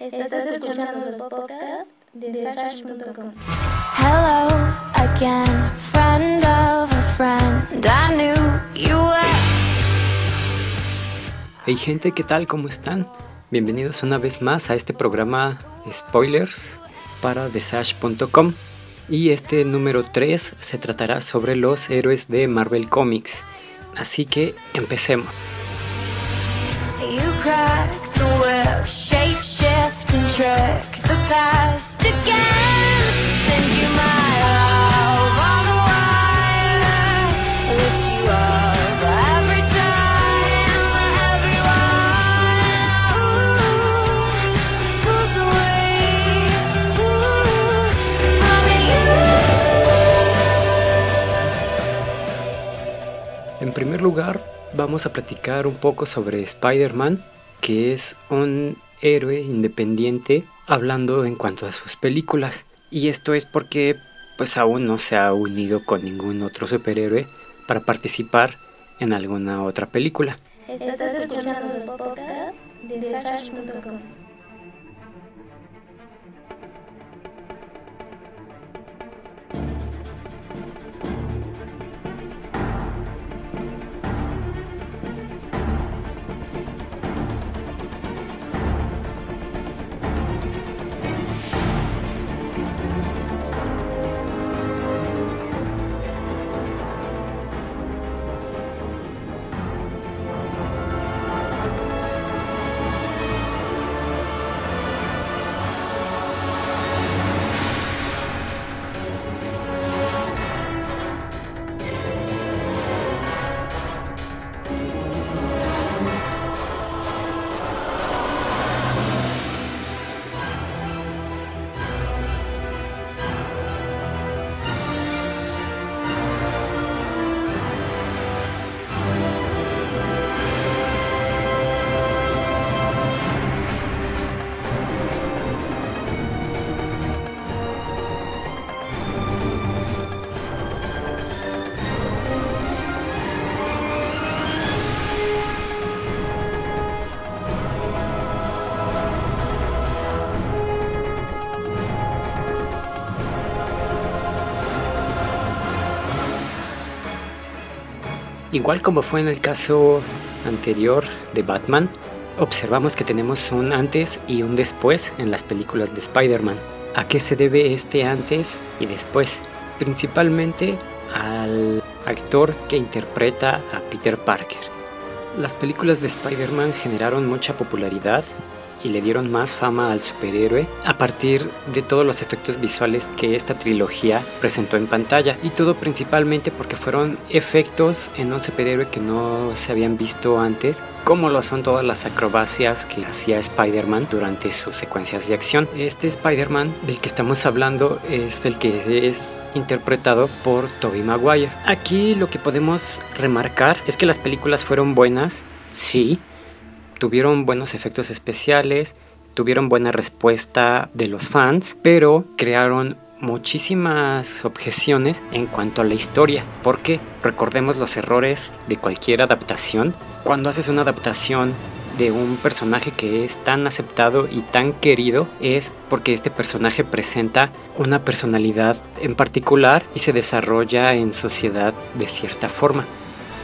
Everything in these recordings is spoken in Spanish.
Estás escuchando los podcasts de Sash.com. Hello again, friend of a friend. I knew you were. Hey gente, ¿qué tal? ¿Cómo están? Bienvenidos una vez más a este programa Spoilers para TheSash.com y este número 3 se tratará sobre los héroes de Marvel Comics. Así que empecemos. You En primer lugar, vamos a platicar un poco sobre Spider-Man, que es un héroe independiente hablando en cuanto a sus películas. Y esto es porque pues aún no se ha unido con ningún otro superhéroe para participar en alguna otra película. Estás escuchando los podcasts de Igual como fue en el caso anterior de Batman, observamos que tenemos un antes y un después en las películas de Spider-Man. ¿A qué se debe este antes y después? Principalmente al actor que interpreta a Peter Parker. Las películas de Spider-Man generaron mucha popularidad y le dieron más fama al superhéroe a partir de todos los efectos visuales que esta trilogía presentó en pantalla y todo principalmente porque fueron efectos en un superhéroe que no se habían visto antes como lo son todas las acrobacias que hacía Spider-Man durante sus secuencias de acción. Este Spider-Man del que estamos hablando es el que es interpretado por Tobey Maguire. Aquí lo que podemos remarcar es que las películas fueron buenas, sí, tuvieron buenos efectos especiales, tuvieron buena respuesta de los fans, pero crearon muchísimas objeciones en cuanto a la historia, porque recordemos los errores de cualquier adaptación. Cuando haces una adaptación de un personaje que es tan aceptado y tan querido es porque este personaje presenta una personalidad en particular y se desarrolla en sociedad de cierta forma.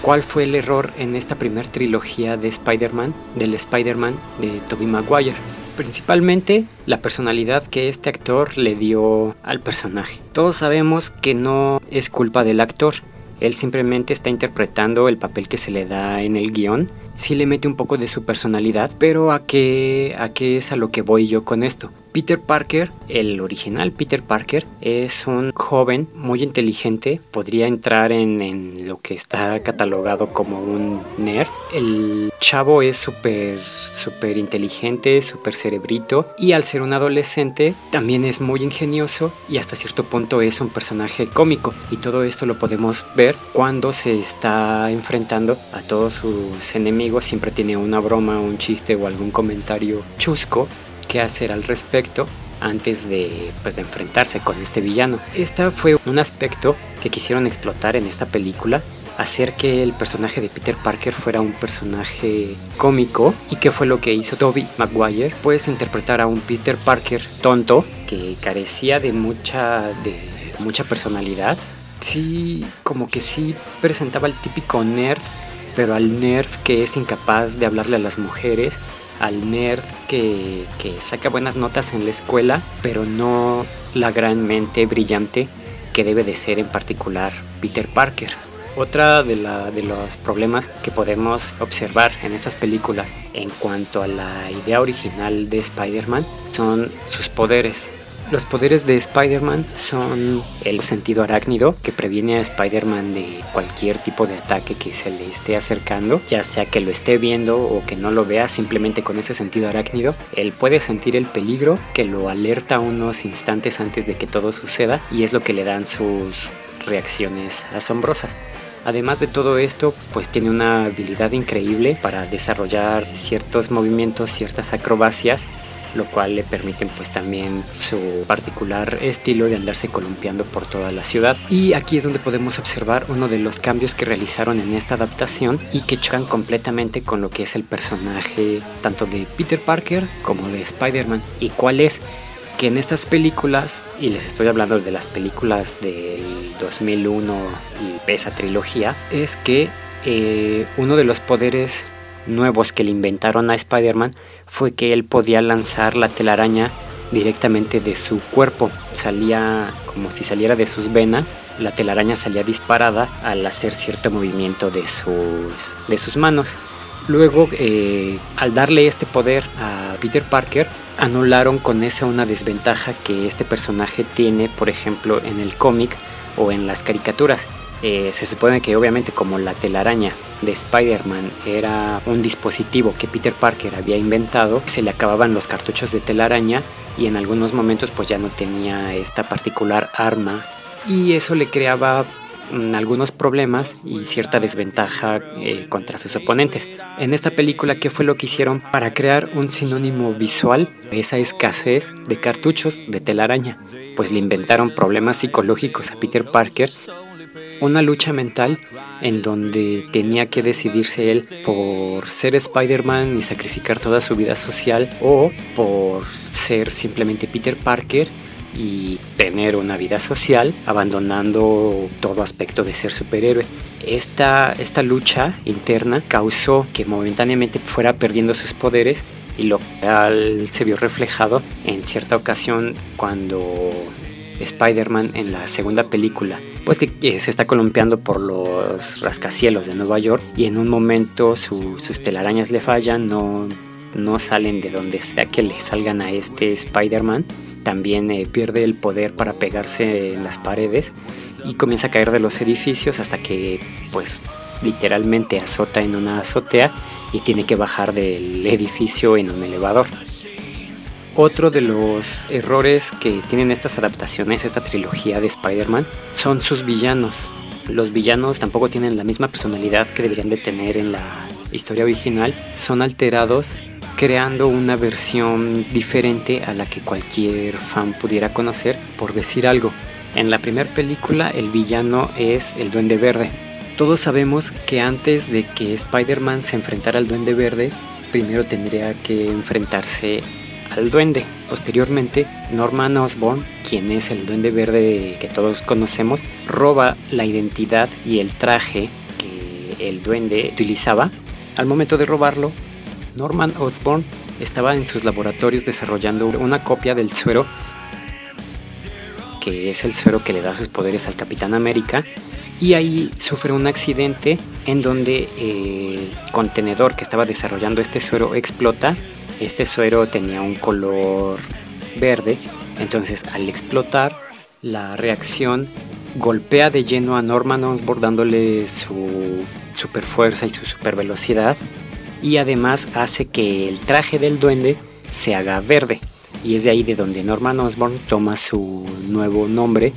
¿Cuál fue el error en esta primera trilogía de Spider-Man, del Spider-Man de Tobey Maguire? Principalmente la personalidad que este actor le dio al personaje. Todos sabemos que no es culpa del actor, él simplemente está interpretando el papel que se le da en el guion. Sí le mete un poco de su personalidad, pero ¿a qué, a qué es a lo que voy yo con esto? Peter Parker, el original Peter Parker, es un joven muy inteligente, podría entrar en, en lo que está catalogado como un nerd. El chavo es súper, súper inteligente, súper cerebrito y al ser un adolescente también es muy ingenioso y hasta cierto punto es un personaje cómico y todo esto lo podemos ver cuando se está enfrentando a todos sus enemigos, siempre tiene una broma, un chiste o algún comentario chusco que hacer al respecto antes de, pues, de enfrentarse con este villano. Este fue un aspecto que quisieron explotar en esta película hacer que el personaje de Peter Parker fuera un personaje cómico y que fue lo que hizo Toby Maguire, pues interpretar a un Peter Parker tonto que carecía de mucha de mucha personalidad. Sí, como que sí presentaba el típico nerd, pero al nerd que es incapaz de hablarle a las mujeres, al nerd que, que saca buenas notas en la escuela, pero no la gran mente brillante que debe de ser en particular Peter Parker. Otra de, la, de los problemas que podemos observar en estas películas en cuanto a la idea original de Spider-Man son sus poderes. Los poderes de Spider-Man son el sentido arácnido que previene a Spider-Man de cualquier tipo de ataque que se le esté acercando, ya sea que lo esté viendo o que no lo vea, simplemente con ese sentido arácnido, él puede sentir el peligro que lo alerta unos instantes antes de que todo suceda y es lo que le dan sus reacciones asombrosas. Además de todo esto, pues tiene una habilidad increíble para desarrollar ciertos movimientos, ciertas acrobacias, lo cual le permiten pues también su particular estilo de andarse columpiando por toda la ciudad. Y aquí es donde podemos observar uno de los cambios que realizaron en esta adaptación y que chocan completamente con lo que es el personaje tanto de Peter Parker como de Spider-Man. ¿Y cuál es? que en estas películas, y les estoy hablando de las películas del 2001 y esa trilogía, es que eh, uno de los poderes nuevos que le inventaron a Spider-Man fue que él podía lanzar la telaraña directamente de su cuerpo. Salía como si saliera de sus venas, la telaraña salía disparada al hacer cierto movimiento de sus, de sus manos. Luego, eh, al darle este poder a Peter Parker, anularon con esa una desventaja que este personaje tiene, por ejemplo, en el cómic o en las caricaturas. Eh, se supone que obviamente como la telaraña de Spider-Man era un dispositivo que Peter Parker había inventado, se le acababan los cartuchos de telaraña y en algunos momentos pues ya no tenía esta particular arma y eso le creaba Mm, algunos problemas y cierta desventaja eh, contra sus oponentes. En esta película, ¿qué fue lo que hicieron para crear un sinónimo visual de esa escasez de cartuchos de telaraña? Pues le inventaron problemas psicológicos a Peter Parker, una lucha mental en donde tenía que decidirse él por ser Spider-Man y sacrificar toda su vida social o por ser simplemente Peter Parker y tener una vida social, abandonando todo aspecto de ser superhéroe. Esta, esta lucha interna causó que momentáneamente fuera perdiendo sus poderes y lo cual se vio reflejado en cierta ocasión cuando Spider-Man en la segunda película pues que, se está columpiando por los rascacielos de Nueva York y en un momento sus telarañas le fallan, no, no salen de donde sea que le salgan a este Spider-Man también eh, pierde el poder para pegarse en las paredes y comienza a caer de los edificios hasta que pues literalmente azota en una azotea y tiene que bajar del edificio en un elevador. Otro de los errores que tienen estas adaptaciones, esta trilogía de Spider-Man, son sus villanos. Los villanos tampoco tienen la misma personalidad que deberían de tener en la historia original. Son alterados creando una versión diferente a la que cualquier fan pudiera conocer, por decir algo. En la primera película el villano es el Duende Verde. Todos sabemos que antes de que Spider-Man se enfrentara al Duende Verde, primero tendría que enfrentarse al Duende. Posteriormente, Norman Osborn, quien es el Duende Verde que todos conocemos, roba la identidad y el traje que el Duende utilizaba. Al momento de robarlo, Norman Osborn estaba en sus laboratorios desarrollando una copia del suero, que es el suero que le da sus poderes al Capitán América, y ahí sufre un accidente en donde el contenedor que estaba desarrollando este suero explota. Este suero tenía un color verde, entonces al explotar la reacción golpea de lleno a Norman Osborn dándole su super fuerza y su super velocidad y además hace que el traje del duende se haga verde. Y es de ahí de donde Norman Osborn toma su nuevo nombre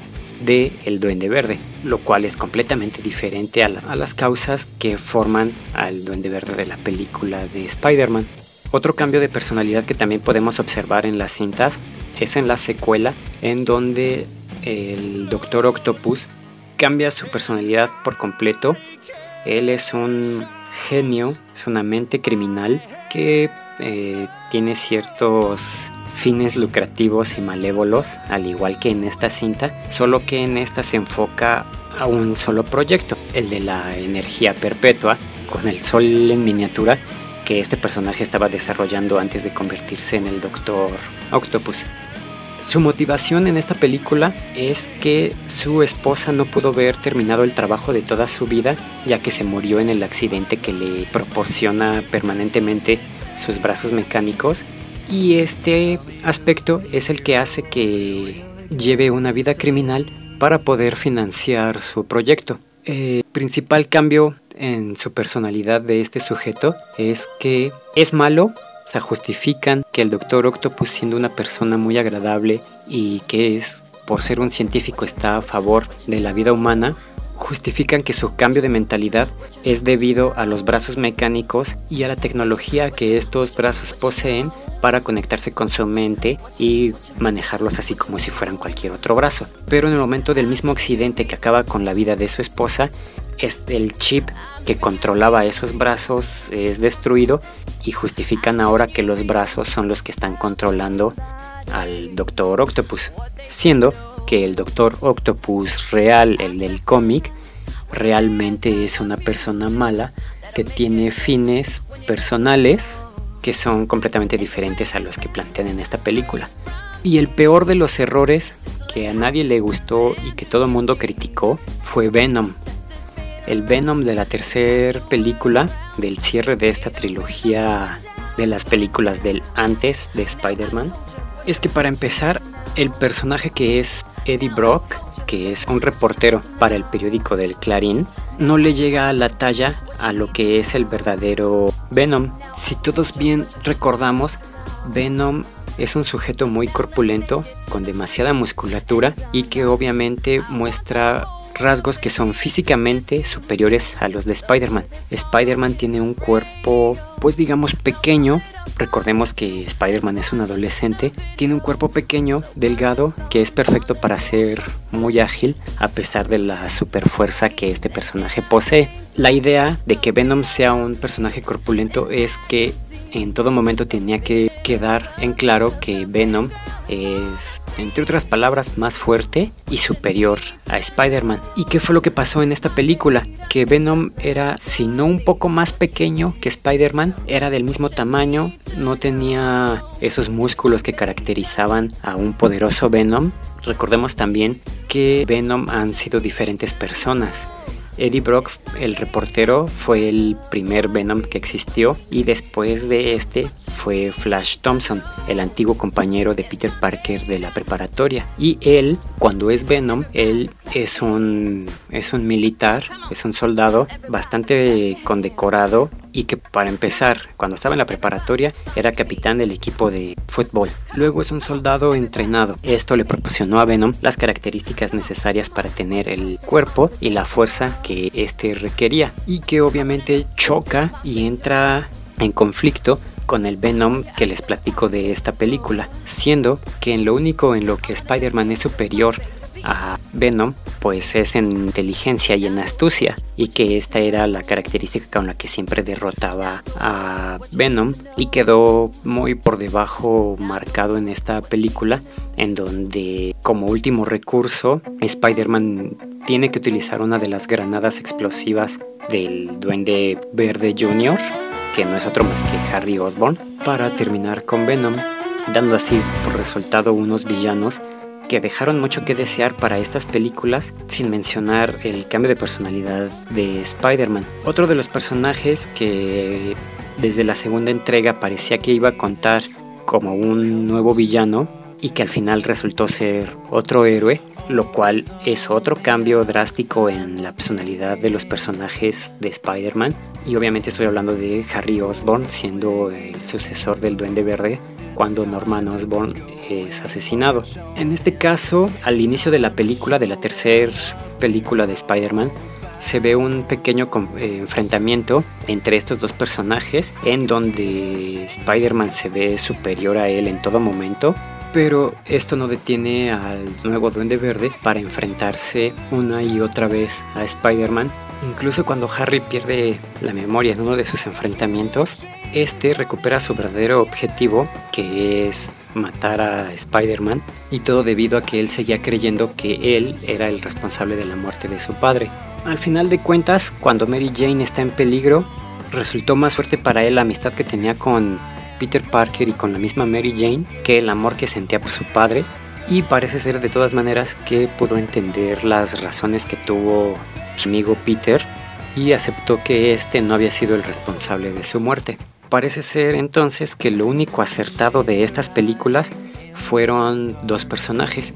de El Duende Verde, lo cual es completamente diferente a, a, las causas que forman al Duende Verde de la película de Spider-Man. Otro cambio de personalidad que también podemos observar en las cintas es en la secuela, en donde el Doctor Octopus cambia su personalidad por completo. Él es un genio, es una mente criminal que eh, tiene ciertos fines lucrativos y malévolos, al igual que en esta cinta, solo que en esta se enfoca a un solo proyecto, el de la energía perpetua, con el sol en miniatura que este personaje estaba desarrollando antes de convertirse en el Doctor Octopus. Su motivación en esta película es que su esposa no pudo ver terminado el trabajo de toda su vida, ya que se murió en el accidente que le proporciona permanentemente sus brazos mecánicos. Y este aspecto es el que hace que lleve una vida criminal para poder financiar su proyecto. El principal cambio en su personalidad de este sujeto es que es malo o sea, justifican que el Doctor Octopus siendo una persona muy agradable y que es, por ser un científico, está a favor de la vida humana, justifican que su cambio de mentalidad es debido a los brazos mecánicos y a la tecnología que estos brazos poseen para conectarse con su mente y manejarlos así como si fueran cualquier otro brazo. Pero en el momento del mismo accidente que acaba con la vida de su esposa, es el chip que controlaba esos brazos es destruido y justifican ahora que los brazos son los que están controlando al Doctor Octopus, siendo que el Doctor Octopus real, el del cómic, realmente es una persona mala que tiene fines personales que son completamente diferentes a los que plantean en esta película. Y el peor de los errores que a nadie le gustó y que todo el mundo criticó fue Venom, el Venom de la tercera película del cierre de esta trilogía de las películas del antes de Spider-Man es que para empezar el personaje que es Eddie Brock, que es un reportero para el periódico del Clarín, no le llega a la talla a lo que es el verdadero Venom. Si todos bien recordamos, Venom es un sujeto muy corpulento, con demasiada musculatura y que obviamente muestra rasgos que son físicamente superiores a los de Spider-Man. Spider-Man tiene un cuerpo, pues digamos, pequeño. Recordemos que Spider-Man es un adolescente. Tiene un cuerpo pequeño, delgado, que es perfecto para ser muy ágil, a pesar de la super fuerza que este personaje posee. La idea de que Venom sea un personaje corpulento es que en todo momento tenía que quedar en claro que Venom es, entre otras palabras, más fuerte y superior a Spider-Man. ¿Y qué fue lo que pasó en esta película? Que Venom era, si no un poco más pequeño que Spider-Man, era del mismo tamaño, no tenía esos músculos que caracterizaban a un poderoso Venom. Recordemos también que Venom han sido diferentes personas. Eddie Brock, el reportero, fue el primer Venom que existió y después de este fue Flash Thompson, el antiguo compañero de Peter Parker de la preparatoria. Y él, cuando es Venom, él es un, es un militar, es un soldado bastante condecorado y que para empezar, cuando estaba en la preparatoria, era capitán del equipo de fútbol. Luego es un soldado entrenado. Esto le proporcionó a Venom las características necesarias para tener el cuerpo y la fuerza que éste requería y que obviamente choca y entra en conflicto con el Venom que les platico de esta película, siendo que en lo único en lo que Spider-Man es superior a Venom, pues es en inteligencia y en astucia, y que esta era la característica con la que siempre derrotaba a Venom, y quedó muy por debajo marcado en esta película, en donde como último recurso Spider-Man tiene que utilizar una de las granadas explosivas del Duende Verde Jr., que no es otro más que Harry Osborn, para terminar con Venom, dando así por resultado unos villanos que dejaron mucho que desear para estas películas, sin mencionar el cambio de personalidad de Spider-Man. Otro de los personajes que desde la segunda entrega parecía que iba a contar como un nuevo villano y que al final resultó ser otro héroe, lo cual es otro cambio drástico en la personalidad de los personajes de Spider-Man. Y obviamente estoy hablando de Harry Osborn siendo el sucesor del Duende Verde cuando Norman Osborn es asesinado. En este caso, al inicio de la película, de la tercera película de Spider-Man, se ve un pequeño eh, enfrentamiento entre estos dos personajes en donde Spider-Man se ve superior a él en todo momento. Pero esto no detiene al nuevo Duende Verde para enfrentarse una y otra vez a Spider-Man Incluso cuando Harry pierde la memoria en uno de sus enfrentamientos, este recupera su verdadero objetivo, que es matar a Spider-Man, y todo debido a que él seguía creyendo que él era el responsable de la muerte de su padre. Al final de cuentas, cuando Mary Jane está en peligro, resultó más fuerte para él la amistad que tenía con Peter Parker y con la misma Mary Jane que el amor que sentía por su padre, y parece ser de todas maneras que pudo entender las razones que tuvo su amigo Peter y aceptó que este no había sido el responsable de su muerte. Parece ser entonces que lo único acertado de estas películas fueron dos personajes.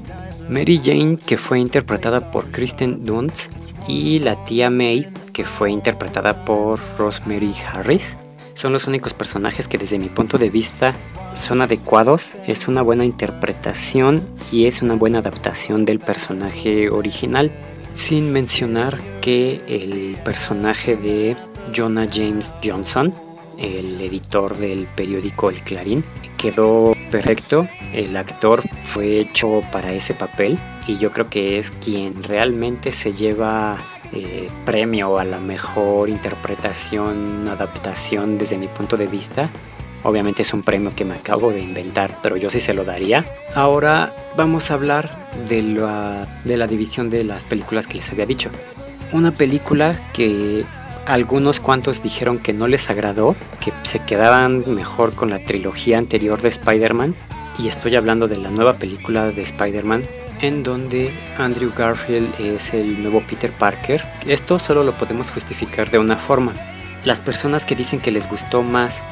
Mary Jane, que fue interpretada por Kristen Dunst, y la tía May, que fue interpretada por Rosemary Harris. Son los únicos personajes que desde mi punto de vista son adecuados, es una buena interpretación y es una buena adaptación del personaje original. Sin mencionar que el personaje de Jonah James Johnson, el editor del periódico El Clarín. Quedó perfecto, el actor fue hecho para ese papel y yo creo que es quien realmente se lleva eh, premio a la mejor interpretación, adaptación desde mi punto de vista. Obviamente es un premio que me acabo de inventar, pero yo sí se lo daría. Ahora vamos a hablar de la, de la división de las películas que les había dicho. Una película que algunos cuantos dijeron que no les agradó, que se quedaban mejor con la trilogía anterior de Spider-Man. Y estoy hablando de la nueva película de Spider-Man, en donde Andrew Garfield es el nuevo Peter Parker. Esto solo lo podemos justificar de una forma. Las personas que dicen que les gustó más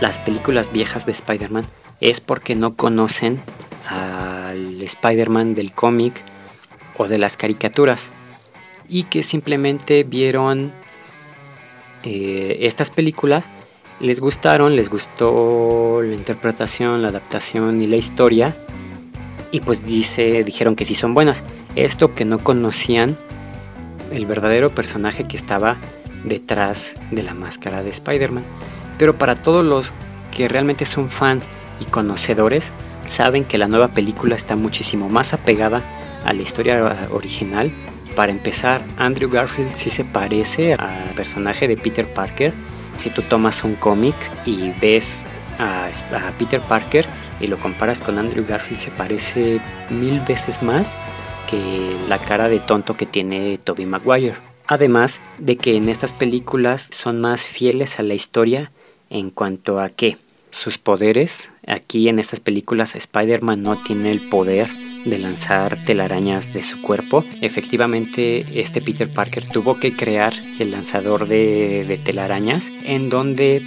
las películas viejas de Spider-Man es porque no conocen al Spider-Man del cómic o de las caricaturas y que simplemente vieron eh, estas películas les gustaron, les gustó la interpretación, la adaptación y la historia. Y pues dice, dijeron que sí son buenas. Esto que no conocían el verdadero personaje que estaba detrás de la máscara de Spider-Man. Pero para todos los que realmente son fans y conocedores, saben que la nueva película está muchísimo más apegada a la historia original para empezar, Andrew Garfield sí se parece al personaje de Peter Parker. Si tú tomas un cómic y ves a, Peter Parker y lo comparas con Andrew Garfield, se parece mil veces más que la cara de tonto que tiene Tobey Maguire. Además de que en estas películas son más fieles a la historia en cuanto a que sus poderes. Aquí en estas películas Spider-Man no tiene el poder de lanzar telarañas de su cuerpo. Efectivamente, este Peter Parker tuvo que crear el lanzador de, telarañas, en donde,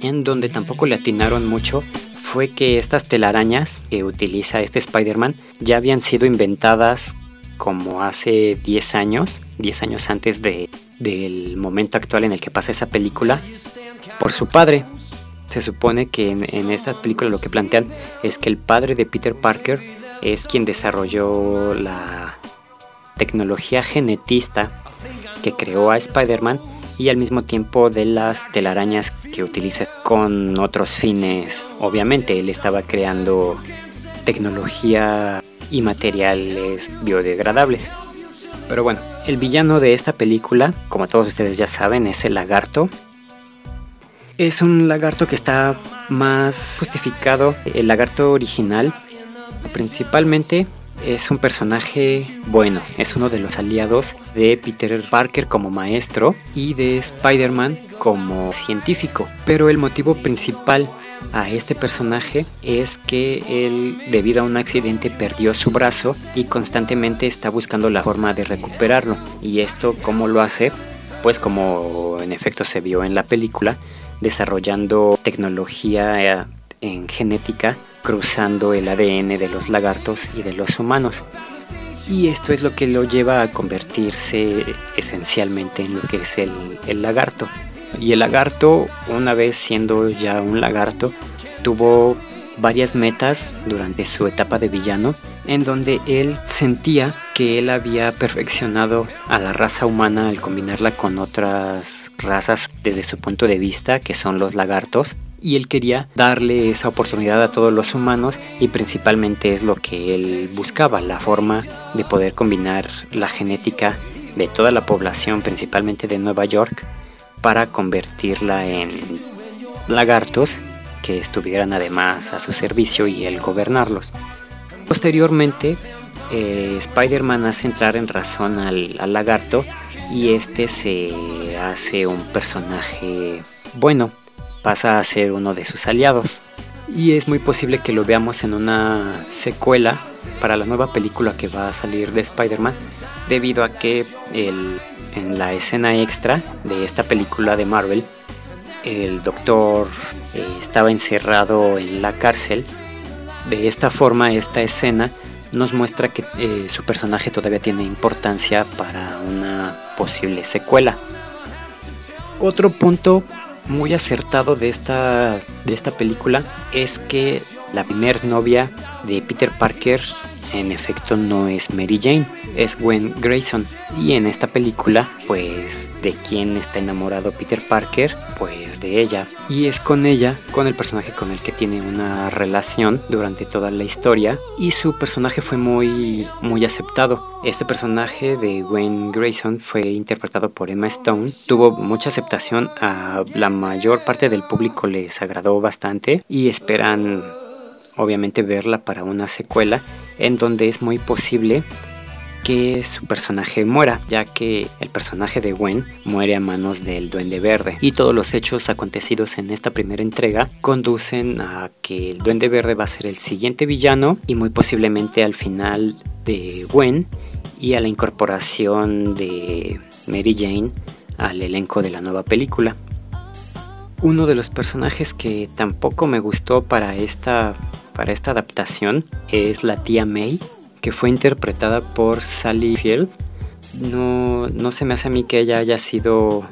en donde tampoco le atinaron mucho fue que estas telarañas que utiliza este Spider-Man ya habían sido inventadas como hace 10 años, 10 años antes de, del momento actual en el que pasa esa película, por su padre. Se supone que en, en esta película lo que plantean es que el padre de Peter Parker es quien desarrolló la tecnología genetista que creó a Spider-Man y al mismo tiempo de las telarañas que utiliza con otros fines. Obviamente él estaba creando tecnología y materiales biodegradables. Pero bueno, el villano de esta película, como todos ustedes ya saben, es el lagarto. Es un lagarto que está más justificado. El lagarto original Principalmente es un personaje bueno, es uno de los aliados de Peter Parker como maestro y de Spider-Man como científico. Pero el motivo principal a este personaje es que él debido a un accidente perdió su brazo y constantemente está buscando la forma de recuperarlo. ¿Y esto cómo lo hace? Pues como en efecto se vio en la película, desarrollando tecnología en genética cruzando el ADN de los lagartos y de los humanos. Y esto es lo que lo lleva a convertirse esencialmente en lo que es el, lagarto. Y el lagarto, una vez siendo ya un lagarto, tuvo varias metas durante su etapa de villano, en donde él sentía que él había perfeccionado a la raza humana al combinarla con otras razas desde su punto de vista, que son los lagartos, y él quería darle esa oportunidad a todos los humanos y principalmente es lo que él buscaba, la forma de poder combinar la genética de toda la población, principalmente de Nueva York, para convertirla en lagartos que estuvieran además a su servicio y el gobernarlos. Posteriormente, eh, Spider-Man hace entrar en razón al, al lagarto y este se hace un personaje bueno, pasa a ser uno de sus aliados. Y es muy posible que lo veamos en una secuela para la nueva película que va a salir de Spider-Man, debido a que el, en la escena extra de esta película de Marvel, el doctor eh, estaba encerrado en la cárcel. De esta forma, esta escena nos muestra que eh, su personaje todavía tiene importancia para una posible secuela. Otro punto muy acertado de esta, de esta película es que la primer novia de Peter Parker en efecto no es Mary Jane, es Gwen Grayson. Y en esta película, pues, ¿de quién está enamorado Peter Parker? Pues de ella. Y es con ella, con el personaje con el que tiene una relación durante toda la historia. Y su personaje fue muy, muy aceptado. Este personaje de Gwen Grayson fue interpretado por Emma Stone. Tuvo mucha aceptación. A la mayor parte del público les agradó bastante. Y esperan obviamente verla para una secuela en donde es muy posible que su personaje muera, ya que el personaje de Gwen muere a manos del Duende Verde. Y todos los hechos acontecidos en esta primera entrega conducen a que el Duende Verde va a ser el siguiente villano y muy posiblemente al final de Gwen y a la incorporación de Mary Jane al elenco de la nueva película. Uno de los personajes que tampoco me gustó para esta para esta adaptación es la tía May, que fue interpretada por Sally Field. No, no se me hace a mí que ella haya sido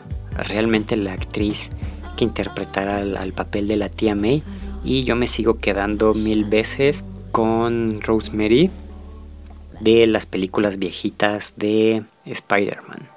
realmente la actriz que interpretara al, papel de la tía May. Y yo me sigo quedando mil veces con Rosemary de las películas viejitas de Spider-Man.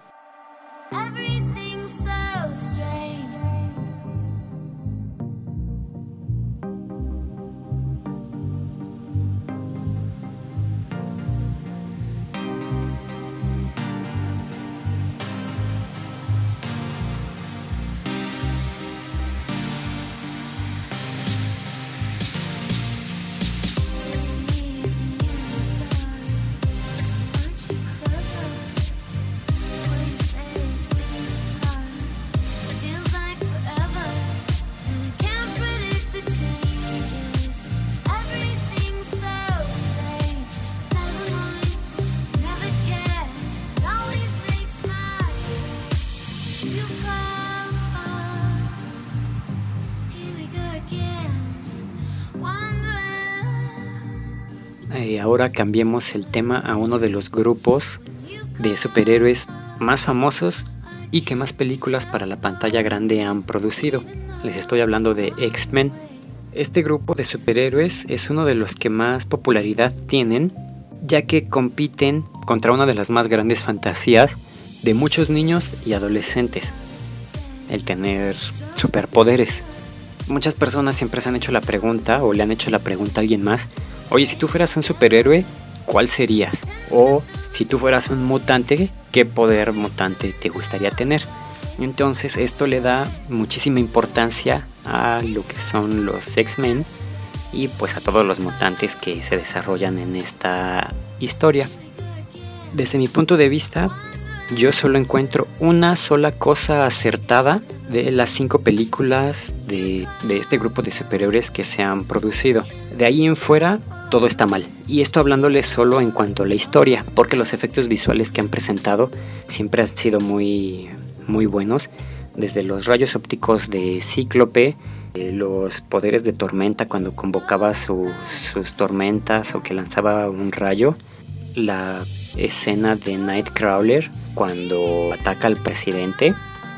Ahora cambiemos el tema a uno de los grupos de superhéroes más famosos y que más películas para la pantalla grande han producido. Les estoy hablando de X-Men. Este grupo de superhéroes es uno de los que más popularidad tienen, ya que compiten contra una de las más grandes fantasías de muchos niños y adolescentes, el tener superpoderes. Muchas personas siempre se han hecho la pregunta o le han hecho la pregunta a alguien más, oye, si tú fueras un superhéroe, ¿cuál serías? O si tú fueras un mutante, ¿qué poder mutante te gustaría tener? Entonces esto le da muchísima importancia a lo que son los X-Men y pues a todos los mutantes que se desarrollan en esta historia. Desde mi punto de vista, yo solo encuentro una sola cosa acertada de las cinco películas de, de, este grupo de superhéroes que se han producido. De ahí en fuera, todo está mal. Y esto hablándoles solo en cuanto a la historia, porque los efectos visuales que han presentado siempre han sido muy, muy buenos. Desde los rayos ópticos de Cíclope, eh, los poderes de tormenta cuando convocaba sus tormentas o que lanzaba un rayo, la escena de Nightcrawler cuando ataca al presidente.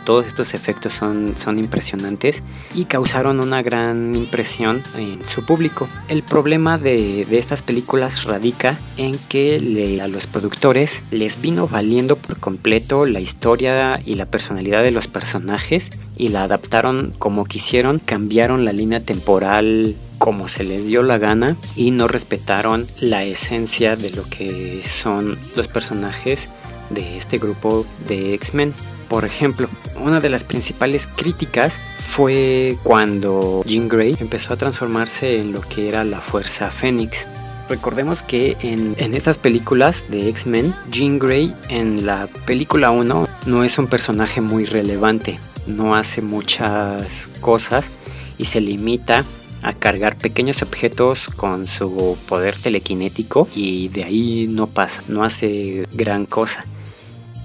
Todos estos efectos son, son impresionantes y causaron una gran impresión en su público. El problema de, de estas películas radica en que a los productores les vino valiendo por completo la historia y la personalidad de los personajes y la adaptaron como quisieron, cambiaron la línea temporal como se les dio la gana y no respetaron la esencia de lo que son los personajes de este grupo de X-Men. Por ejemplo, una de las principales críticas fue cuando Jean Grey empezó a transformarse en lo que era la Fuerza Fénix. Recordemos que en, en estas películas de X-Men, Jean Grey en la película 1 no es un personaje muy relevante, no hace muchas cosas y se limita a cargar pequeños objetos con su poder telequinético y de ahí no pasa, no hace gran cosa.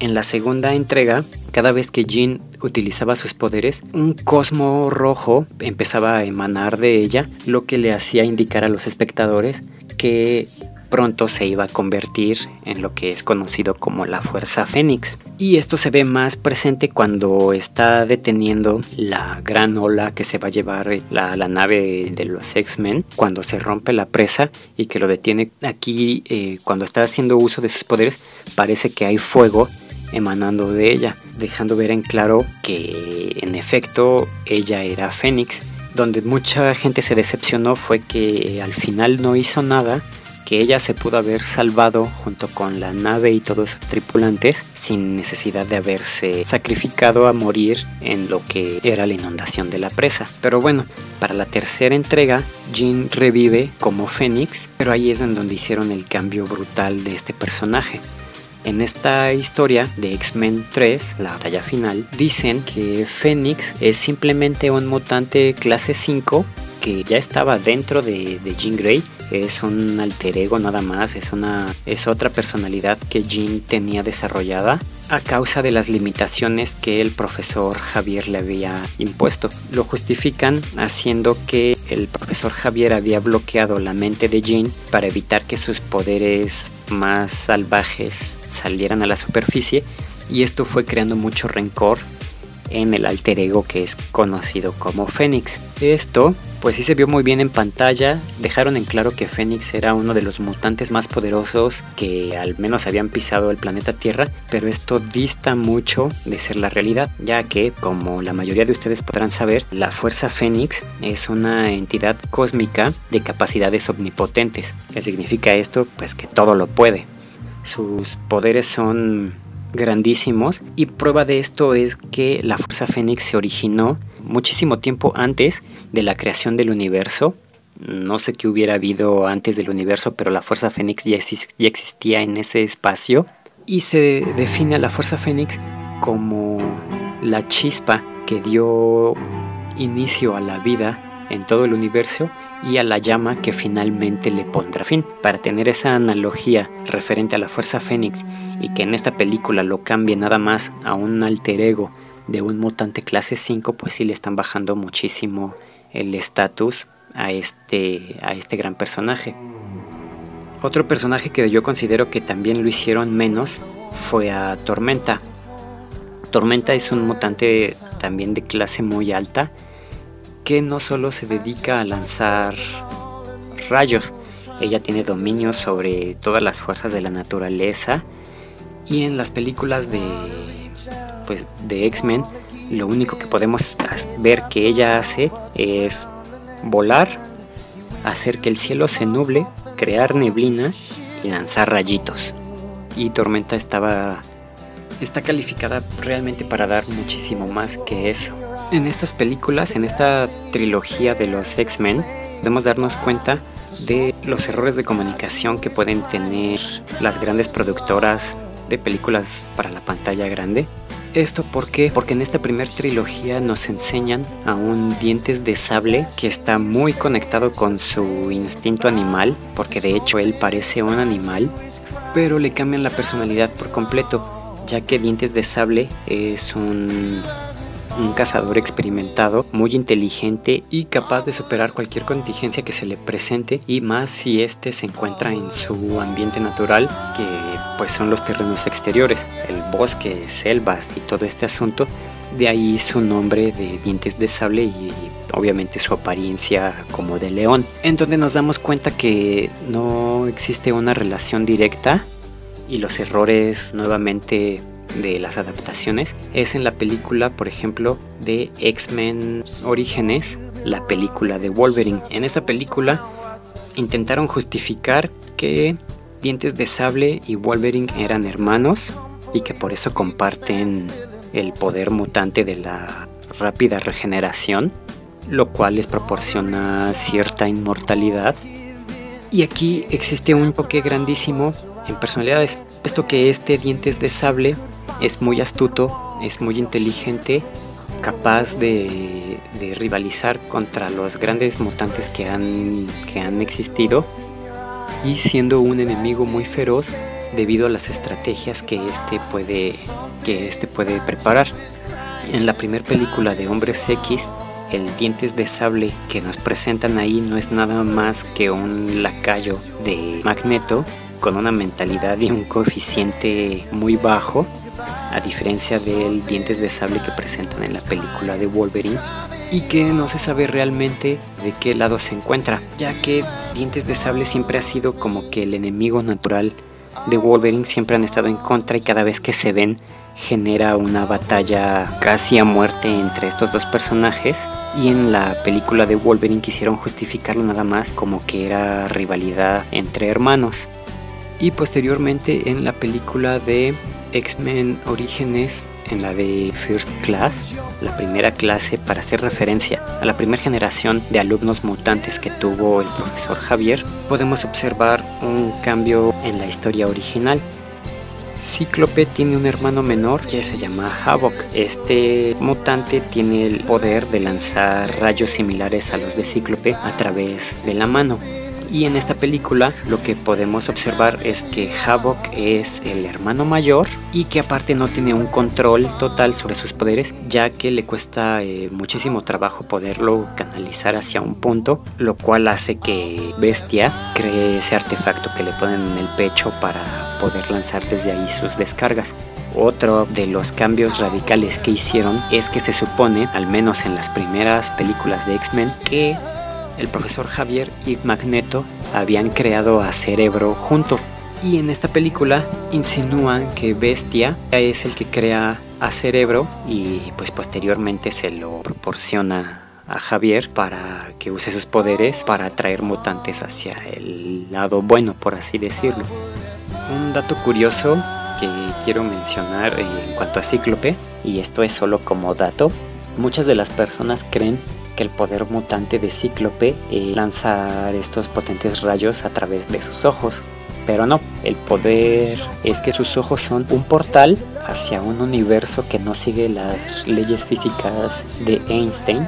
En la segunda entrega, cada vez que Jean utilizaba sus poderes, un cosmo rojo empezaba a emanar de ella, lo que le hacía indicar a los espectadores que pronto se iba a convertir en lo que es conocido como la Fuerza Fénix. Y esto se ve más presente cuando está deteniendo la gran ola que se va a llevar la, nave de los X-Men, cuando se rompe la presa y que lo detiene aquí eh, cuando está haciendo uso de sus poderes, parece que hay fuego emanando de ella, dejando ver en claro que en efecto ella era Fénix. Donde mucha gente se decepcionó fue que al final no hizo nada que ella se pudo haber salvado junto con la nave y todos sus tripulantes sin necesidad de haberse sacrificado a morir en lo que era la inundación de la presa. Pero bueno, para la tercera entrega, Jean revive como Fénix, pero ahí es en donde hicieron el cambio brutal de este personaje. En esta historia de X-Men 3, la batalla final, dicen que Fénix es simplemente un mutante clase 5 que ya estaba dentro de, de Jean Grey es un alter ego nada más, es una es otra personalidad que Jean tenía desarrollada a causa de las limitaciones que el profesor Javier le había impuesto. Lo justifican haciendo que el profesor Javier había bloqueado la mente de Jean para evitar que sus poderes más salvajes salieran a la superficie y esto fue creando mucho rencor en el alter ego que es conocido como Fénix. Esto pues sí se vio muy bien en pantalla, dejaron en claro que Fénix era uno de los mutantes más poderosos que al menos habían pisado el planeta Tierra, pero esto dista mucho de ser la realidad, ya que, como la mayoría de ustedes podrán saber, la Fuerza Fénix es una entidad cósmica de capacidades omnipotentes. ¿Qué significa esto? Pues que todo lo puede. Sus poderes son grandísimos y prueba de esto es que la Fuerza Fénix se originó muchísimo tiempo antes de la creación del universo. No sé qué hubiera habido antes del universo, pero la Fuerza Fénix ya, existía en ese espacio y se define a la Fuerza Fénix como la chispa que dio inicio a la vida en todo el universo y a la llama que finalmente le pondrá fin. Para tener esa analogía referente a la Fuerza Fénix y que en esta película lo cambie nada más a un alter ego de un mutante clase 5, pues sí le están bajando muchísimo el estatus a este, a este gran personaje. Otro personaje que yo considero que también lo hicieron menos fue a Tormenta. Tormenta es un mutante también de clase muy alta que no solo se dedica a lanzar rayos, ella tiene dominio sobre todas las fuerzas de la naturaleza y en las películas de pues de X-Men lo único que podemos ver que ella hace es volar, hacer que el cielo se nuble, crear neblina y lanzar rayitos. Y Tormenta estaba está calificada realmente para dar muchísimo más que eso. En estas películas, en esta trilogía de los X-Men, podemos darnos cuenta de los errores de comunicación que pueden tener las grandes productoras de películas para la pantalla grande. Esto ¿por qué? porque en esta primera trilogía nos enseñan a un dientes de sable que está muy conectado con su instinto animal, porque de hecho él parece un animal, pero le cambian la personalidad por completo, ya que dientes de sable es un un cazador experimentado, muy inteligente y capaz de superar cualquier contingencia que se le presente y más si éste se encuentra en su ambiente natural que pues son los terrenos exteriores, el bosque, selvas y todo este asunto. De ahí su nombre de dientes de sable y obviamente su apariencia como de león. En donde nos damos cuenta que no existe una relación directa y los errores nuevamente de las adaptaciones es en la película, por ejemplo, de X-Men Orígenes, la película de Wolverine. En esta película intentaron justificar que Dientes de Sable y Wolverine eran hermanos y que por eso comparten el poder mutante de la rápida regeneración, lo cual les proporciona cierta inmortalidad. Y aquí existe un toque grandísimo en personalidades, puesto que este dientes de sable es muy astuto, es muy inteligente, capaz de, rivalizar contra los grandes mutantes que han, que han existido y siendo un enemigo muy feroz debido a las estrategias que este puede, que este puede preparar. En la primera película de Hombres X, el dientes de sable que nos presentan ahí no es nada más que un lacayo de Magneto con una mentalidad y un coeficiente muy bajo, a diferencia del dientes de sable que presentan en la película de Wolverine y que no se sabe realmente de qué lado se encuentra, ya que Dientes de Sable siempre ha sido como que el enemigo natural de Wolverine, siempre han estado en contra y cada vez que se ven genera una batalla casi a muerte entre estos dos personajes y en la película de Wolverine quisieron justificarlo nada más como que era rivalidad entre hermanos. Y posteriormente en la película de X-Men Orígenes en la de First Class, la primera clase para hacer referencia a la primera generación de alumnos mutantes que tuvo el profesor Javier, podemos observar un cambio en la historia original. Cíclope tiene un hermano menor que se llama Havok. Este mutante tiene el poder de lanzar rayos similares a los de Cíclope a través de la mano. Y en esta película lo que podemos observar es que Havok es el hermano mayor y que aparte no tiene un control total sobre sus poderes, ya que le cuesta eh, muchísimo trabajo poderlo canalizar hacia un punto, lo cual hace que Bestia cree ese artefacto que le ponen en el pecho para poder lanzar desde ahí sus descargas. Otro de los cambios radicales que hicieron es que se supone, al menos en las primeras películas de X-Men, que el profesor Javier y Magneto habían creado a Cerebro juntos. Y en esta película insinúan que Bestia es el que crea a Cerebro y pues posteriormente se lo proporciona a Javier para que use sus poderes para atraer mutantes hacia el lado bueno, por así decirlo. Un dato curioso que quiero mencionar en cuanto a Cíclope, y esto es solo como dato, muchas de las personas creen el poder mutante de Cíclope es lanzar estos potentes rayos a través de sus ojos. Pero no, el poder es que sus ojos son un portal hacia un universo que no sigue las leyes físicas de Einstein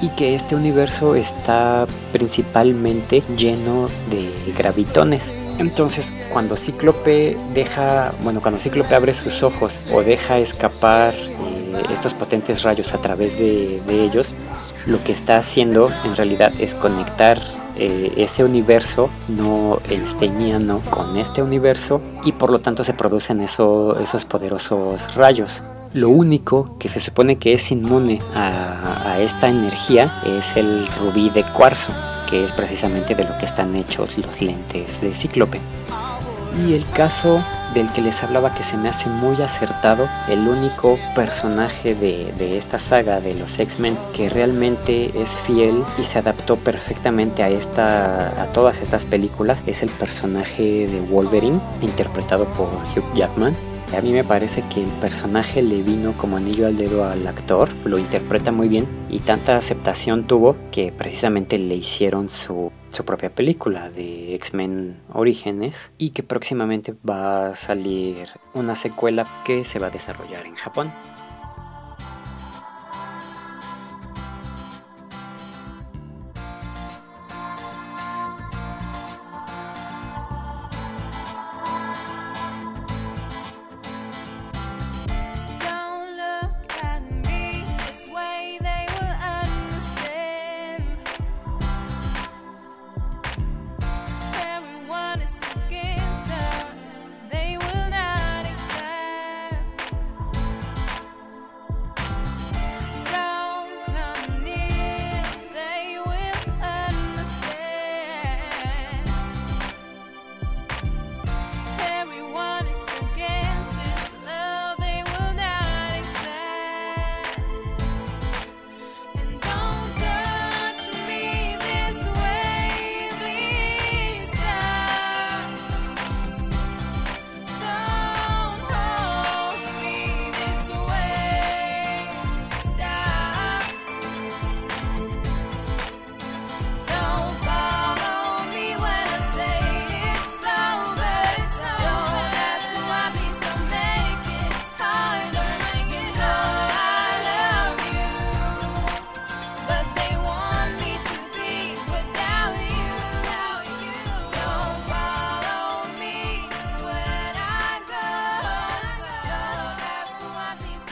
y que este universo está principalmente lleno de gravitones. Entonces, cuando Cíclope deja, bueno, cuando Cíclope abre sus ojos o deja escapar eh, estos potentes rayos a través de ellos, lo que está haciendo en realidad es conectar eh, ese universo no einsteiniano con este universo y por lo tanto se producen esos poderosos rayos. Lo único que se supone que es inmune a, a esta energía es el rubí de cuarzo, que es precisamente de lo que están hechos los lentes de cíclope. Y el caso del que les hablaba que se me hace muy acertado, el único personaje de, de esta saga de los X-Men que realmente es fiel y se adaptó perfectamente a, esta, a todas estas películas es el personaje de Wolverine, interpretado por Hugh Jackman. A mí me parece que el personaje le vino como anillo al dedo al actor, lo interpreta muy bien y tanta aceptación tuvo que precisamente le hicieron su, su propia película de X-Men Orígenes y que próximamente va a salir una secuela que se va a desarrollar en Japón.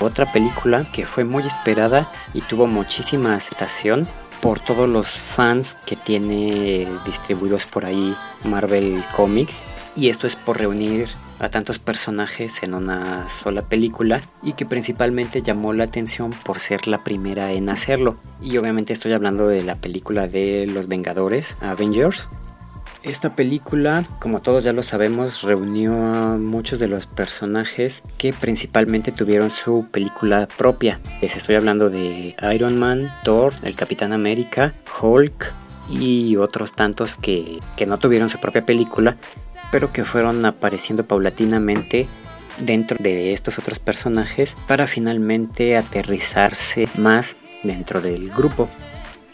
Otra película que fue muy esperada y tuvo muchísima aceptación por todos los fans que tiene distribuidos por ahí Marvel Comics. Y esto es por reunir a tantos personajes en una sola película y que principalmente llamó la atención por ser la primera en hacerlo. Y obviamente estoy hablando de la película de los Vengadores, Avengers, esta película, como todos ya lo sabemos, reunió a muchos de los personajes que principalmente tuvieron su película propia. Les estoy hablando de Iron Man, Thor, el Capitán América, Hulk y otros tantos que, que no tuvieron su propia película, pero que fueron apareciendo paulatinamente dentro de estos otros personajes para finalmente aterrizarse más dentro del grupo.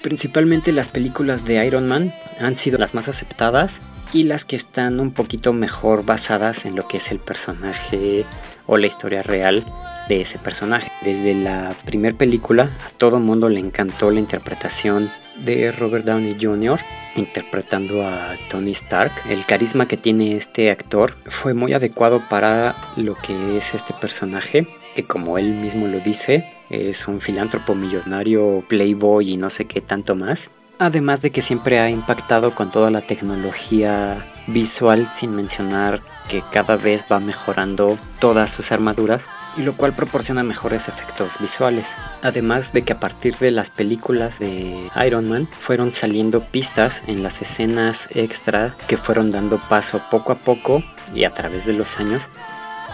Principalmente las películas de Iron Man han sido las más aceptadas y las que están un poquito mejor basadas en lo que es el personaje o la historia real de ese personaje. Desde la primera película a todo mundo le encantó la interpretación de Robert Downey Jr. interpretando a Tony Stark. El carisma que tiene este actor fue muy adecuado para lo que es este personaje, que como él mismo lo dice, es un filántropo millonario, playboy y no sé qué tanto más. Además de que siempre ha impactado con toda la tecnología visual, sin mencionar que cada vez va mejorando todas sus armaduras y lo cual proporciona mejores efectos visuales. Además de que a partir de las películas de Iron Man fueron saliendo pistas en las escenas extra que fueron dando paso poco a poco y a través de los años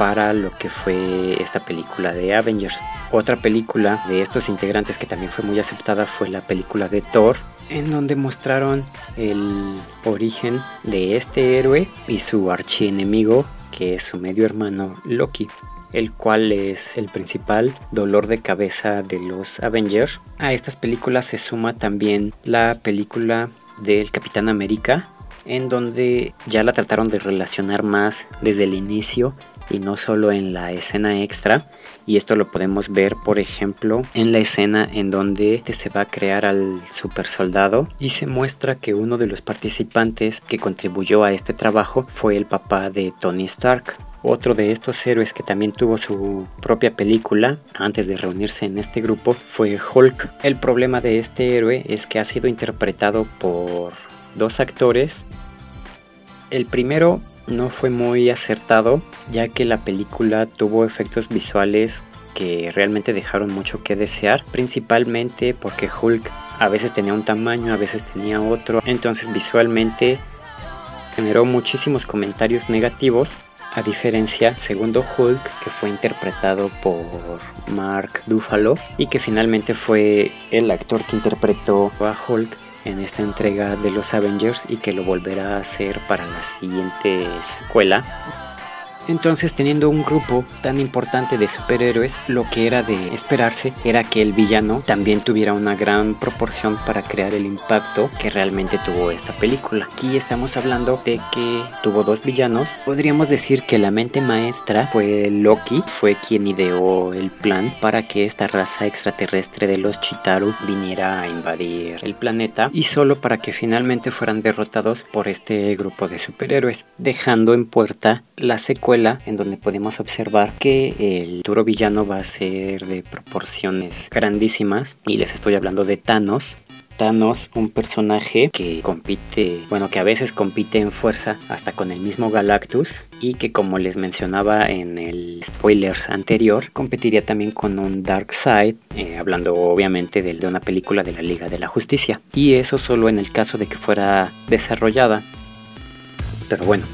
para lo que fue esta película de Avengers. Otra película de estos integrantes que también fue muy aceptada fue la película de Thor, en donde mostraron el origen de este héroe y su archienemigo, que es su medio hermano Loki el cual es el principal dolor de cabeza de los Avengers. A estas películas se suma también la película del Capitán América, en donde ya la trataron de relacionar más desde el inicio y no solo en la escena extra. Y esto lo podemos ver, por ejemplo, en la escena en donde se va a crear al super soldado y se muestra que uno de los participantes que contribuyó a este trabajo fue el papá de Tony Stark. Otro de estos héroes que también tuvo su propia película antes de reunirse en este grupo fue Hulk. El problema de este héroe es que ha sido interpretado por dos actores. El primero no fue muy acertado, ya que la película tuvo efectos visuales que realmente dejaron mucho que desear, principalmente porque Hulk a veces tenía un tamaño, a veces tenía otro, entonces visualmente generó muchísimos comentarios negativos, a diferencia segundo Hulk que fue interpretado por Mark Duffalo y que finalmente fue el actor que interpretó a Hulk en esta entrega de los Avengers y que lo volverá a hacer para la siguiente secuela entonces, teniendo un grupo tan importante de superhéroes, lo que era de esperarse era que el villano también tuviera una gran proporción para crear el impacto que realmente tuvo esta película. Aquí estamos hablando de que tuvo dos villanos. Podríamos decir que la mente maestra fue Loki, fue quien ideó el plan para que esta raza extraterrestre de los Chitaru viniera a invadir el planeta y solo para que finalmente fueran derrotados por este grupo de superhéroes, dejando en puerta la secuela en donde podemos observar que el duro villano va a ser de proporciones grandísimas y les estoy hablando de Thanos Thanos, un personaje que compite, bueno, que a veces compite en fuerza hasta con el mismo Galactus y que como les mencionaba en el spoilers anterior, competiría también con un Darkseid, eh, hablando obviamente de, de una película de la Liga de la Justicia. Y eso solo en el caso de que fuera desarrollada. Pero bueno,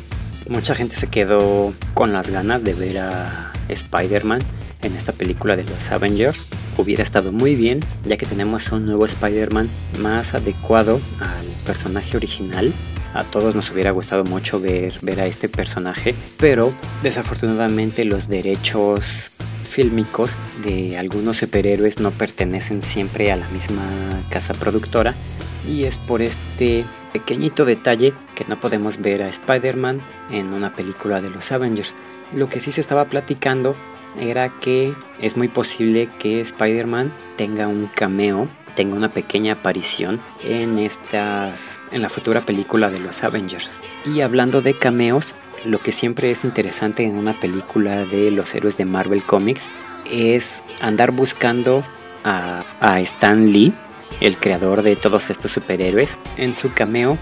Mucha gente se quedó con las ganas de ver a Spider-Man en esta película de los Avengers. Hubiera estado muy bien, ya que tenemos un nuevo Spider-Man más adecuado al personaje original. A todos nos hubiera gustado mucho ver, ver a este personaje, pero desafortunadamente los derechos fílmicos de algunos superhéroes no pertenecen siempre a la misma casa productora y es por este pequeñito detalle que no podemos ver a Spider-Man en una película de los Avengers. Lo que sí se estaba platicando era que es muy posible que Spider-Man tenga un cameo, tenga una pequeña aparición en estas en la futura película de los Avengers. Y hablando de cameos, lo que siempre es interesante en una película de los héroes de Marvel Comics es andar buscando a, a Stan Lee, el creador de todos estos superhéroes, en su cameo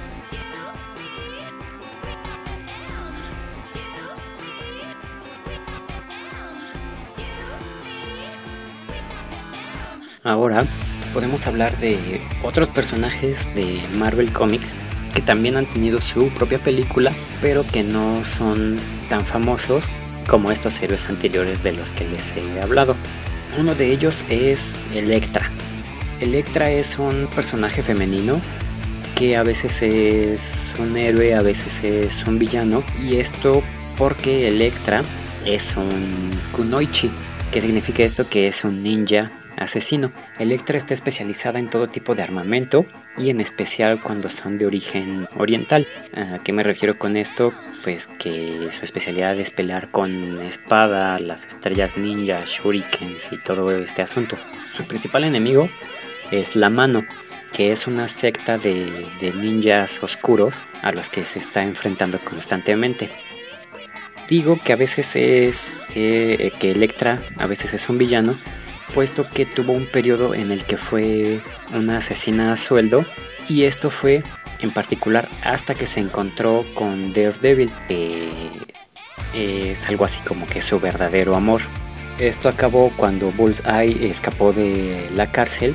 Ahora podemos hablar de otros personajes de Marvel Comics que también han tenido su propia película, pero que no son tan famosos como estos héroes anteriores de los que les he hablado. Uno de ellos es Electra. Electra es un personaje femenino que a veces es un héroe, a veces es un villano, y esto porque Electra es un kunoichi. ¿Qué significa esto? Que es un ninja asesino. Electra está especializada en todo tipo de armamento y en especial cuando son de origen oriental. ¿A qué me refiero con esto? Pues que su especialidad es pelear con espada, las estrellas ninja, shurikens y todo este asunto. Su principal enemigo es la mano, que es una secta de, ninjas oscuros a los que se está enfrentando constantemente. Digo que a veces es eh, que Electra a veces es un villano puesto que tuvo un periodo en el que fue una asesina a sueldo y esto fue en particular hasta que se encontró con Daredevil, que es algo así como que su verdadero amor. Esto acabó cuando Bullseye escapó de la cárcel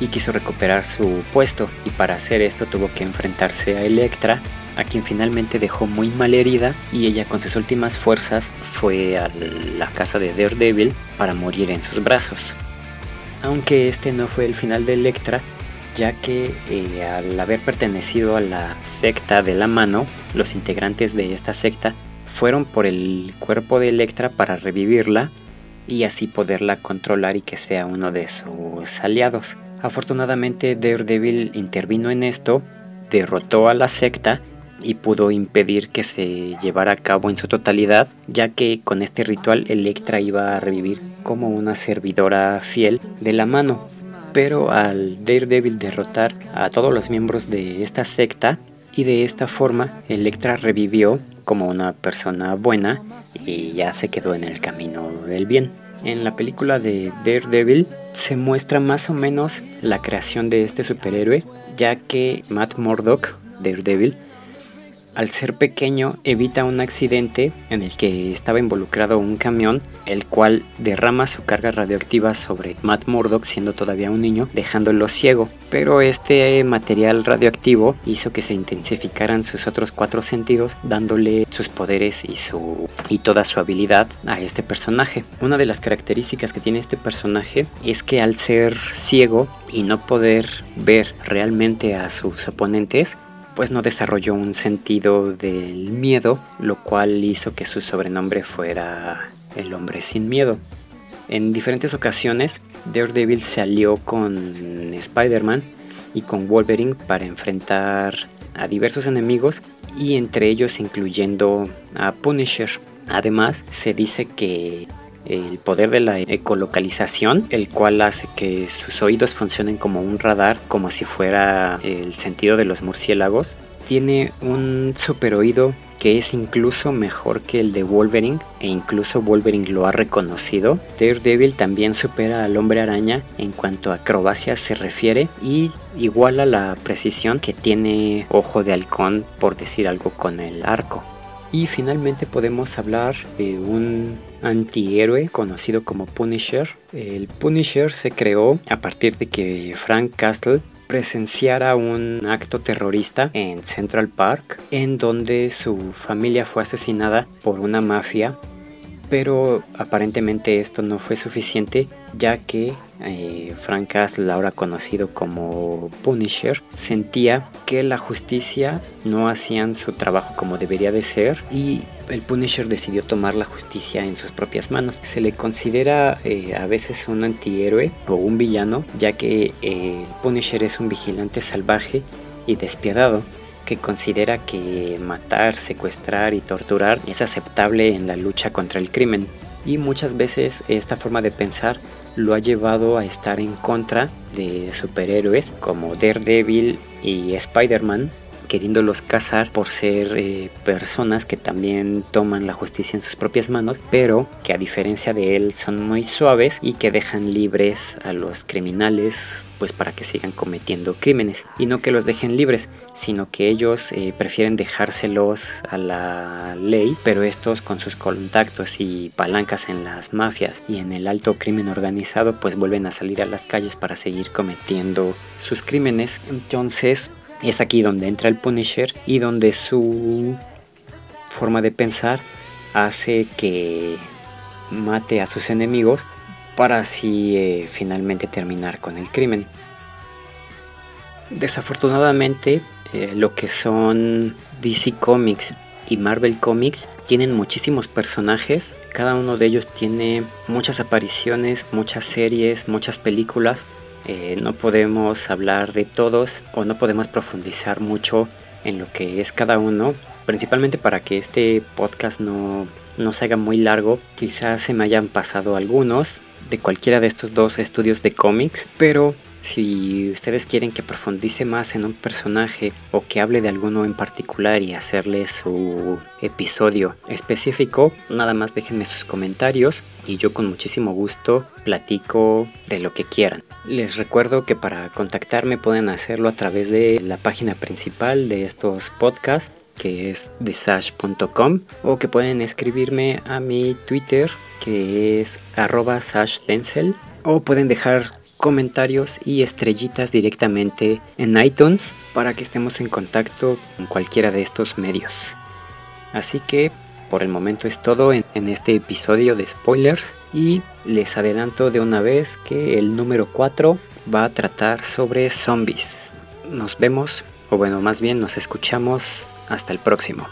y quiso recuperar su puesto y para hacer esto tuvo que enfrentarse a Electra, a quien finalmente dejó muy mal herida y ella con sus últimas fuerzas fue a la casa de Daredevil para morir en sus brazos. Aunque este no fue el final de Electra, ya que eh, al haber pertenecido a la secta de la mano, los integrantes de esta secta fueron por el cuerpo de Electra para revivirla y así poderla controlar y que sea uno de sus aliados. Afortunadamente Daredevil intervino en esto, derrotó a la secta y pudo impedir que se llevara a cabo en su totalidad, ya que con este ritual Electra iba a revivir como una servidora fiel de la mano. Pero al Daredevil derrotar a todos los miembros de esta secta y de esta forma Electra revivió como una persona buena y ya se quedó en el camino del bien. En la película de Daredevil se muestra más o menos la creación de este superhéroe, ya que Matt Murdock, Daredevil, al ser pequeño evita un accidente en el que estaba involucrado un camión, el cual derrama su carga radioactiva sobre Matt Murdock siendo todavía un niño, dejándolo ciego. Pero este material radioactivo hizo que se intensificaran sus otros cuatro sentidos, dándole sus poderes y, su, y toda su habilidad a este personaje. Una de las características que tiene este personaje es que al ser ciego y no poder ver realmente a sus oponentes, pues no desarrolló un sentido del miedo, lo cual hizo que su sobrenombre fuera el hombre sin miedo. En diferentes ocasiones, Daredevil se alió con Spider-Man y con Wolverine para enfrentar a diversos enemigos y entre ellos incluyendo a Punisher. Además, se dice que el poder de la ecolocalización, el cual hace que sus oídos funcionen como un radar, como si fuera el sentido de los murciélagos. Tiene un super oído que es incluso mejor que el de Wolverine e incluso Wolverine lo ha reconocido. Daredevil también supera al hombre araña en cuanto a acrobacia se refiere y iguala la precisión que tiene Ojo de Halcón por decir algo con el arco. Y finalmente podemos hablar de un antihéroe conocido como Punisher. El Punisher se creó a partir de que Frank Castle presenciara un acto terrorista en Central Park en donde su familia fue asesinada por una mafia pero aparentemente esto no fue suficiente ya que eh, Frank Castle, ahora conocido como Punisher, sentía que la justicia no hacían su trabajo como debería de ser y el Punisher decidió tomar la justicia en sus propias manos. Se le considera eh, a veces un antihéroe o un villano ya que eh, el Punisher es un vigilante salvaje y despiadado que considera que matar, secuestrar y torturar es aceptable en la lucha contra el crimen. Y muchas veces esta forma de pensar lo ha llevado a estar en contra de superhéroes como Daredevil y Spider-Man, queriéndolos cazar por ser eh, personas que también toman la justicia en sus propias manos, pero que a diferencia de él son muy suaves y que dejan libres a los criminales pues para que sigan cometiendo crímenes. Y no que los dejen libres sino que ellos eh, prefieren dejárselos a la ley pero estos con sus contactos y palancas en las mafias y en el alto crimen organizado pues vuelven a salir a las calles para seguir cometiendo sus crímenes. Entonces es aquí donde entra el Punisher y donde su forma de pensar hace que mate a sus enemigos para así eh, finalmente terminar con el crimen. Desafortunadamente, eh, lo que son DC Comics y Marvel Comics tienen muchísimos personajes, cada uno de ellos tiene muchas apariciones, muchas series, muchas películas eh, no podemos hablar de todos o no podemos profundizar mucho en lo que es cada uno, principalmente para que este podcast no, no se haga muy largo. Quizás se me hayan pasado algunos de cualquiera de estos dos estudios de cómics, pero si ustedes quieren que profundice más en un personaje o que hable de alguno en particular y hacerle su episodio específico, nada más déjenme sus comentarios y yo con muchísimo gusto platico de lo que quieran. Les recuerdo que para contactarme pueden hacerlo a través de la página principal de estos podcasts que es thesash.com o que pueden escribirme a mi Twitter que es arroba sashdenzel o pueden dejar comentarios y estrellitas directamente en iTunes para que estemos en contacto con cualquiera de estos medios. Así que por el momento es todo en, este episodio de spoilers y les adelanto de una vez que el número 4 va a tratar sobre zombies. Nos vemos, o bueno, más bien nos escuchamos hasta el próximo.